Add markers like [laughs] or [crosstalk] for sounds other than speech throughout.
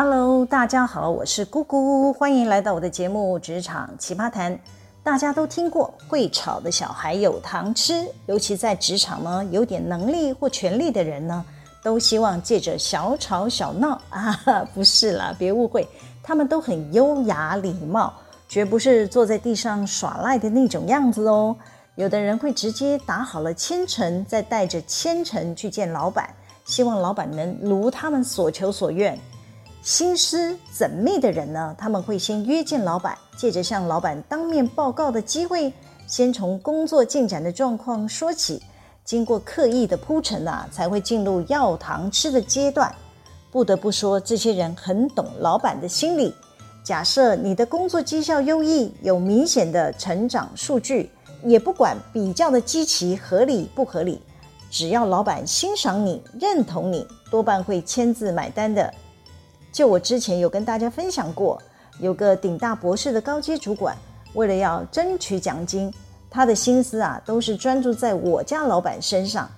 Hello，大家好，我是姑姑，欢迎来到我的节目《职场奇葩谈》。大家都听过会吵的小孩有糖吃，尤其在职场呢，有点能力或权力的人呢，都希望借着小吵小闹啊，不是啦，别误会，他们都很优雅礼貌，绝不是坐在地上耍赖的那种样子哦。有的人会直接打好了千层，再带着千层去见老板，希望老板能如他们所求所愿。心思缜密的人呢，他们会先约见老板，借着向老板当面报告的机会，先从工作进展的状况说起，经过刻意的铺陈啊，才会进入要糖吃的阶段。不得不说，这些人很懂老板的心理。假设你的工作绩效优异，有明显的成长数据，也不管比较的积极合理不合理，只要老板欣赏你、认同你，多半会签字买单的。就我之前有跟大家分享过，有个顶大博士的高阶主管，为了要争取奖金，他的心思啊都是专注在我家老板身上，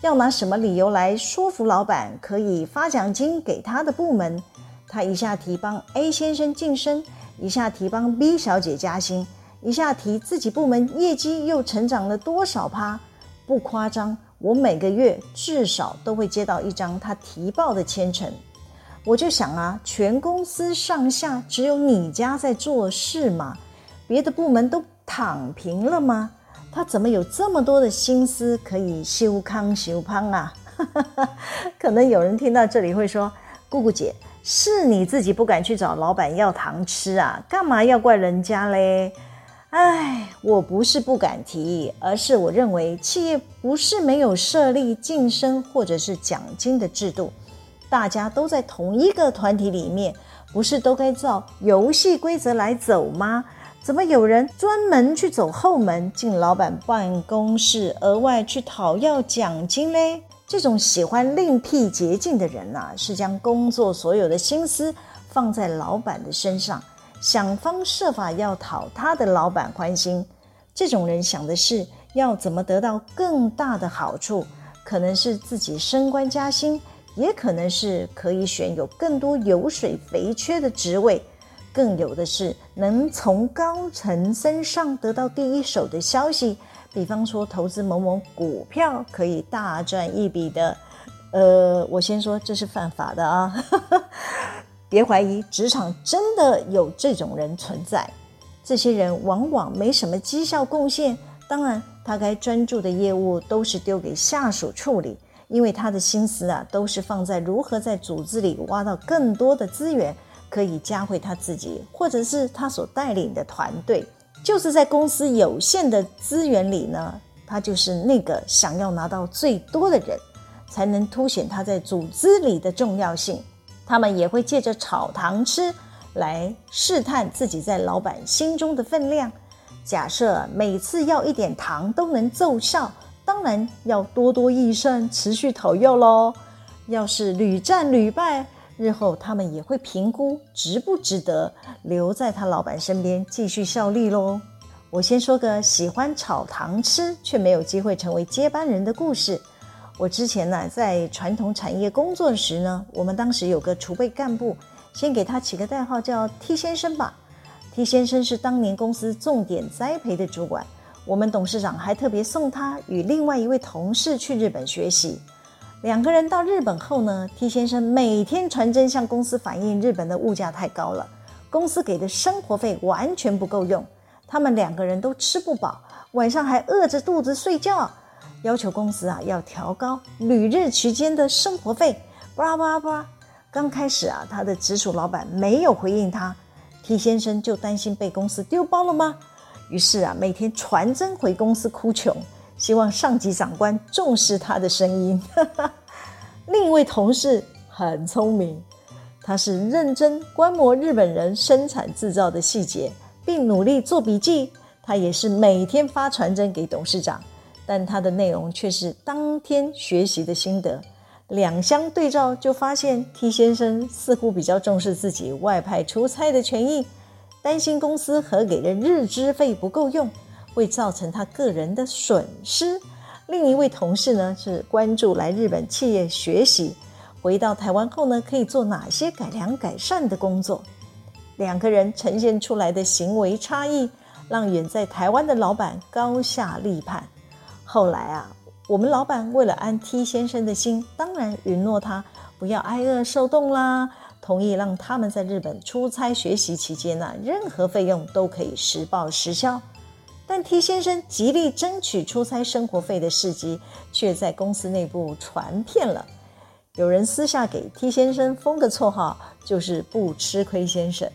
要拿什么理由来说服老板可以发奖金给他的部门。他一下提帮 A 先生晋升，一下提帮 B 小姐加薪，一下提自己部门业绩又成长了多少趴，不夸张，我每个月至少都会接到一张他提报的签呈。我就想啊，全公司上下只有你家在做事吗？别的部门都躺平了吗？他怎么有这么多的心思可以修康修胖啊？[laughs] 可能有人听到这里会说：“姑姑姐，是你自己不敢去找老板要糖吃啊？干嘛要怪人家嘞？”哎，我不是不敢提，而是我认为企业不是没有设立晋升或者是奖金的制度。大家都在同一个团体里面，不是都该照游戏规则来走吗？怎么有人专门去走后门，进老板办公室，额外去讨要奖金嘞？这种喜欢另辟捷径的人啊，是将工作所有的心思放在老板的身上，想方设法要讨他的老板欢心。这种人想的是要怎么得到更大的好处，可能是自己升官加薪。也可能是可以选有更多油水肥缺的职位，更有的是能从高层身上得到第一手的消息，比方说投资某某股票可以大赚一笔的。呃，我先说这是犯法的啊，[laughs] 别怀疑，职场真的有这种人存在。这些人往往没什么绩效贡献，当然他该专注的业务都是丢给下属处理。因为他的心思啊，都是放在如何在组织里挖到更多的资源，可以加回他自己，或者是他所带领的团队。就是在公司有限的资源里呢，他就是那个想要拿到最多的人，才能凸显他在组织里的重要性。他们也会借着炒糖吃来试探自己在老板心中的分量。假设每次要一点糖都能奏效。当然要多多益善，持续讨要喽。要是屡战屡败，日后他们也会评估值不值得留在他老板身边继续效力喽。我先说个喜欢炒糖吃却没有机会成为接班人的故事。我之前呢在传统产业工作时呢，我们当时有个储备干部，先给他起个代号叫 T 先生吧。T 先生是当年公司重点栽培的主管。我们董事长还特别送他与另外一位同事去日本学习。两个人到日本后呢，T 先生每天传真向公司反映日本的物价太高了，公司给的生活费完全不够用，他们两个人都吃不饱，晚上还饿着肚子睡觉，要求公司啊要调高旅日期间的生活费。巴拉巴拉巴拉，刚开始啊，他的直属老板没有回应他，T 先生就担心被公司丢包了吗？于是啊，每天传真回公司哭穷，希望上级长官重视他的声音。[laughs] 另一位同事很聪明，他是认真观摩日本人生产制造的细节，并努力做笔记。他也是每天发传真给董事长，但他的内容却是当天学习的心得。两相对照，就发现 T 先生似乎比较重视自己外派出差的权益。担心公司核给的日资费不够用，会造成他个人的损失。另一位同事呢，是关注来日本企业学习，回到台湾后呢，可以做哪些改良改善的工作？两个人呈现出来的行为差异，让远在台湾的老板高下立判。后来啊，我们老板为了安 T 先生的心，当然允诺他不要挨饿受冻啦，同意让他们在日本出差学习期间呢，任何费用都可以实报实销。但 T 先生极力争取出差生活费的事迹，却在公司内部传遍了。有人私下给 T 先生封个绰号，就是“不吃亏先生”，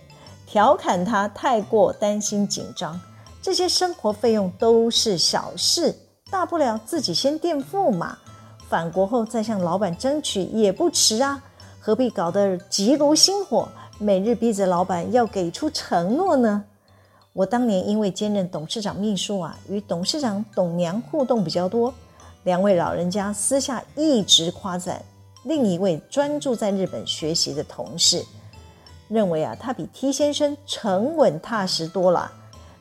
调侃他太过担心紧张。这些生活费用都是小事，大不了自己先垫付嘛，返国后再向老板争取也不迟啊，何必搞得急如星火，每日逼着老板要给出承诺呢？我当年因为兼任董事长秘书啊，与董事长董娘互动比较多，两位老人家私下一直夸赞。另一位专注在日本学习的同事认为啊，他比 T 先生沉稳踏实多了。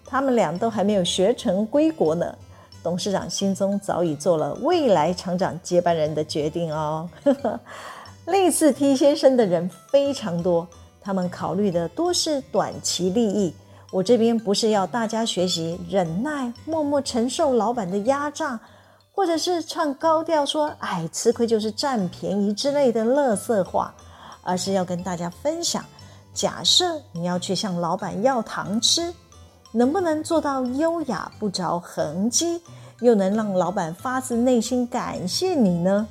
他们俩都还没有学成归国呢。董事长心中早已做了未来厂长接班人的决定哦。呵呵类似 T 先生的人非常多，他们考虑的多是短期利益。我这边不是要大家学习忍耐，默默承受老板的压榨。或者是唱高调说“哎，吃亏就是占便宜”之类的乐色话，而是要跟大家分享：假设你要去向老板要糖吃，能不能做到优雅不着痕迹，又能让老板发自内心感谢你呢？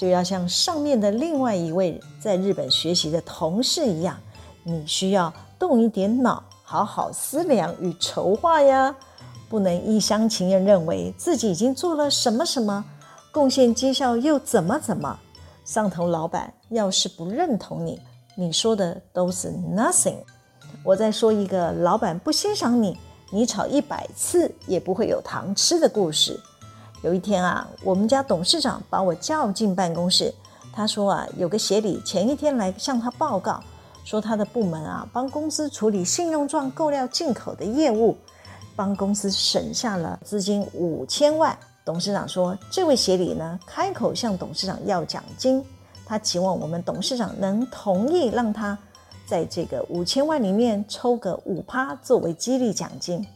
就要像上面的另外一位在日本学习的同事一样，你需要动一点脑，好好思量与筹划呀。不能一厢情愿认为自己已经做了什么什么，贡献绩效又怎么怎么。上头老板要是不认同你，你说的都是 nothing。我再说一个老板不欣赏你，你吵一百次也不会有糖吃的故事。有一天啊，我们家董事长把我叫进办公室，他说啊，有个协理前一天来向他报告，说他的部门啊帮公司处理信用状购料进口的业务。帮公司省下了资金五千万。董事长说：“这位协理呢，开口向董事长要奖金，他期望我们董事长能同意让他在这个五千万里面抽个五趴作为激励奖金。”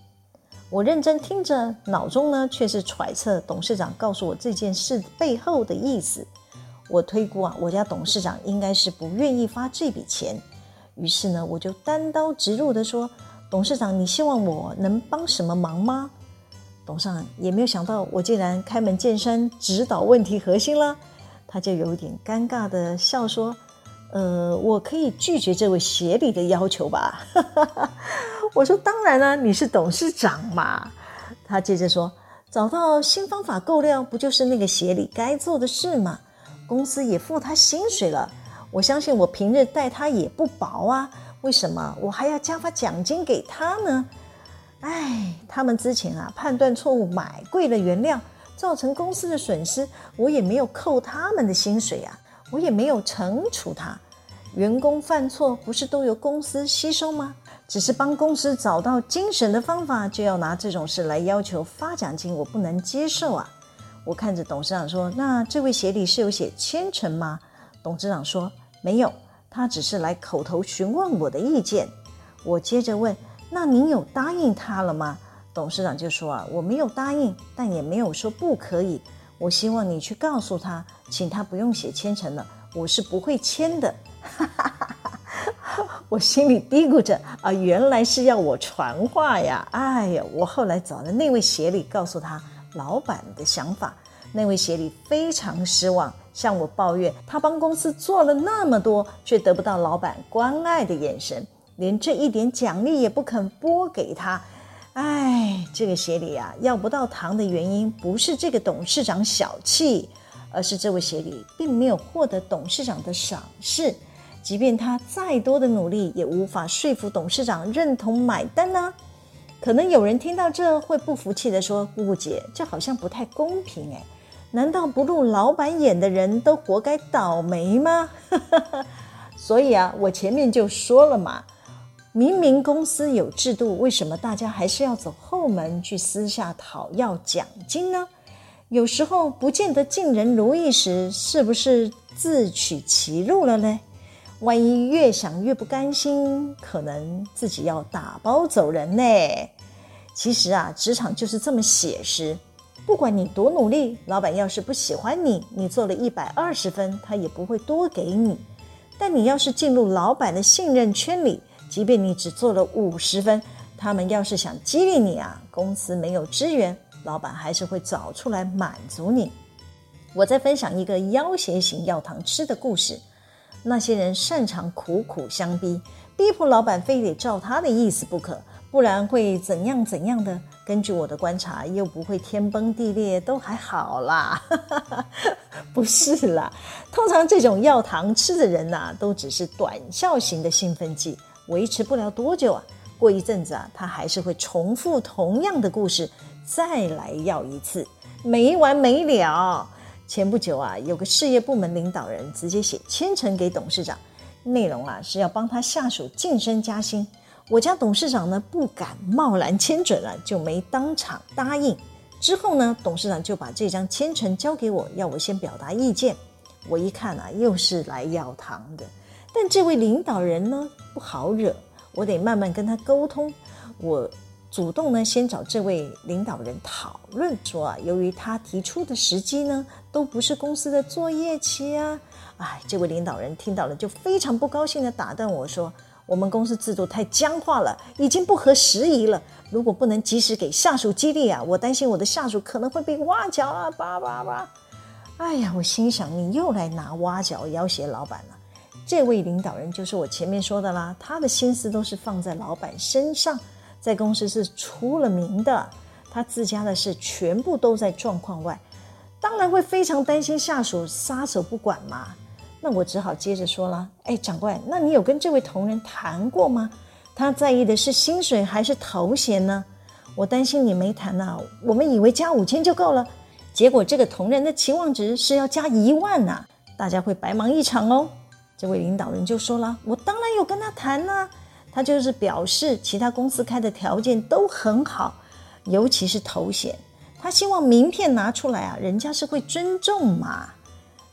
我认真听着，脑中呢却是揣测董事长告诉我这件事背后的意思。我推估啊，我家董事长应该是不愿意发这笔钱，于是呢，我就单刀直入地说。董事长，你希望我能帮什么忙吗？董事长也没有想到我竟然开门见山指导问题核心了，他就有点尴尬的笑说：“呃，我可以拒绝这位协理的要求吧？” [laughs] 我说：“当然了，你是董事长嘛。”他接着说：“找到新方法购料，不就是那个协理该做的事吗？公司也付他薪水了，我相信我平日待他也不薄啊。”为什么我还要加发奖金给他呢？哎，他们之前啊判断错误，买贵了原料，造成公司的损失，我也没有扣他们的薪水啊，我也没有惩处他。员工犯错不是都由公司吸收吗？只是帮公司找到精神的方法，就要拿这种事来要求发奖金，我不能接受啊！我看着董事长说：“那这位协理是有写签呈吗？”董事长说：“没有。”他只是来口头询问我的意见，我接着问：“那您有答应他了吗？”董事长就说：“啊，我没有答应，但也没有说不可以。我希望你去告诉他，请他不用写签呈了，我是不会签的。[laughs] ”我心里嘀咕着：“啊，原来是要我传话呀！”哎呀，我后来找了那位协理，告诉他老板的想法。那位协理非常失望，向我抱怨，他帮公司做了那么多，却得不到老板关爱的眼神，连这一点奖励也不肯拨给他。哎，这个协理啊，要不到糖的原因不是这个董事长小气，而是这位协理并没有获得董事长的赏识，即便他再多的努力，也无法说服董事长认同买单呢、可能有人听到这会不服气地说：“姑姑姐，这好像不太公平哎。”难道不入老板眼的人都活该倒霉吗？[laughs] 所以啊，我前面就说了嘛，明明公司有制度，为什么大家还是要走后门去私下讨要奖金呢？有时候不见得尽人如意时，是不是自取其辱了呢？万一越想越不甘心，可能自己要打包走人呢。其实啊，职场就是这么写实。不管你多努力，老板要是不喜欢你，你做了一百二十分，他也不会多给你。但你要是进入老板的信任圈里，即便你只做了五十分，他们要是想激励你啊，公司没有资源，老板还是会找出来满足你。我再分享一个要挟型要糖吃的故事。那些人擅长苦苦相逼，逼迫老板非得照他的意思不可，不然会怎样怎样的。根据我的观察，又不会天崩地裂，都还好啦。[laughs] 不是啦，通常这种要糖吃的人呐、都只是短效型的兴奋剂，维持不了多久啊。过一阵子啊，他还是会重复同样的故事，再来要一次，没完没了。前不久啊，有个事业部门领导人直接写千层给董事长，内容啊是要帮他下属晋升加薪。我家董事长呢不敢贸然签准了，就没当场答应。之后呢，董事长就把这张签呈交给我，要我先表达意见。我一看啊，又是来要糖的。但这位领导人呢不好惹，我得慢慢跟他沟通。我主动呢先找这位领导人讨论，说啊，由于他提出的时机呢都不是公司的作业期啊，哎，这位领导人听到了就非常不高兴地打断我说。我们公司制度太僵化了，已经不合时宜了。如果不能及时给下属激励啊，我担心我的下属可能会被挖角啊！叭叭叭！哎呀，我心想，你又来拿挖角要挟老板了。这位领导人就是我前面说的啦，他的心思都是放在老板身上，在公司是出了名的，他自家的事全部都在状况外，当然会非常担心下属撒手不管嘛。那我只好接着说了，哎，长官，那你有跟这位同仁谈过吗？他在意的是薪水还是头衔呢？我担心你没谈呐、我们以为加五千就够了，结果这个同仁的期望值是要加一万呐，大家会白忙一场哦。这位领导人就说了，我当然有跟他谈呢、啊，他就是表示其他公司开的条件都很好，尤其是头衔，他希望名片拿出来啊，人家是会尊重嘛。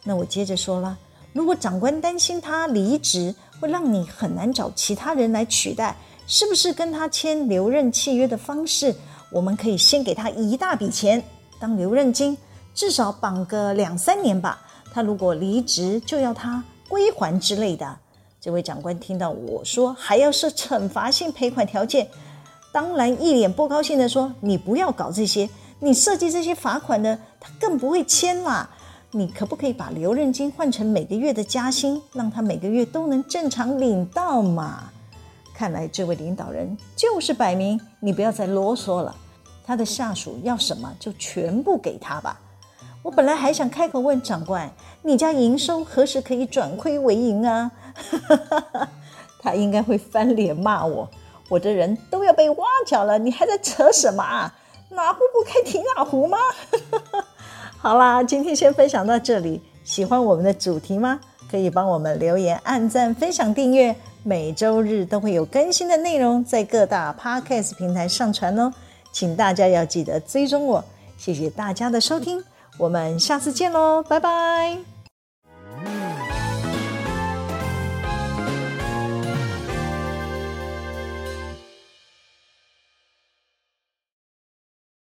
那我接着说了。如果长官担心他离职会让你很难找其他人来取代，是不是跟他签留任契约的方式？我们可以先给他一大笔钱当留任金，至少绑个两三年吧。他如果离职，就要他归还之类的。这位长官听到我说还要设惩罚性赔款条件，当然一脸不高兴地说：“你不要搞这些，你设计这些罚款的，他更不会签啦。”你可不可以把留任金换成每个月的加薪，让他每个月都能正常领到嘛？看来这位领导人就是摆明，你不要再啰嗦了。他的下属要什么就全部给他吧。我本来还想开口问长官，你家营收何时可以转亏为盈啊？[laughs] 他应该会翻脸骂我，我的人都要被挖角了，你还在扯什么啊？哪壶不开提哪壶吗？[laughs] 好啦，今天先分享到这里。喜欢我们的主题吗？可以帮我们留言、按赞、分享、订阅。每周日都会有更新的内容在各大 Podcast 平台上传哦，请大家要记得追踪我。谢谢大家的收听，我们下次见喽，拜拜。